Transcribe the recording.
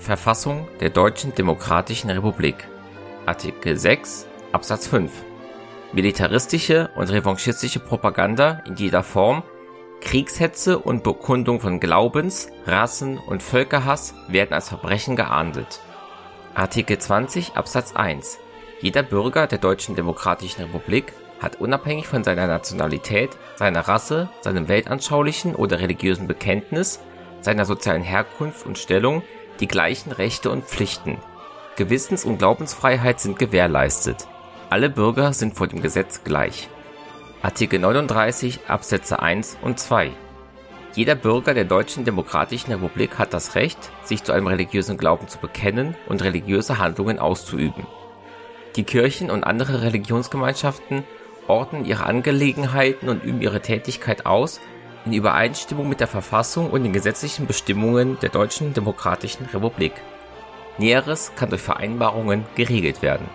Verfassung der Deutschen Demokratischen Republik. Artikel 6 Absatz 5 Militaristische und revanchistische Propaganda in jeder Form, Kriegshetze und Bekundung von Glaubens, Rassen und Völkerhass werden als Verbrechen geahndet. Artikel 20 Absatz 1 Jeder Bürger der Deutschen Demokratischen Republik hat unabhängig von seiner Nationalität, seiner Rasse, seinem weltanschaulichen oder religiösen Bekenntnis, seiner sozialen Herkunft und Stellung die gleichen Rechte und Pflichten. Gewissens- und Glaubensfreiheit sind gewährleistet. Alle Bürger sind vor dem Gesetz gleich. Artikel 39 Absätze 1 und 2 Jeder Bürger der Deutschen Demokratischen Republik hat das Recht, sich zu einem religiösen Glauben zu bekennen und religiöse Handlungen auszuüben. Die Kirchen und andere Religionsgemeinschaften ordnen ihre Angelegenheiten und üben ihre Tätigkeit aus in Übereinstimmung mit der Verfassung und den gesetzlichen Bestimmungen der Deutschen Demokratischen Republik. Näheres kann durch Vereinbarungen geregelt werden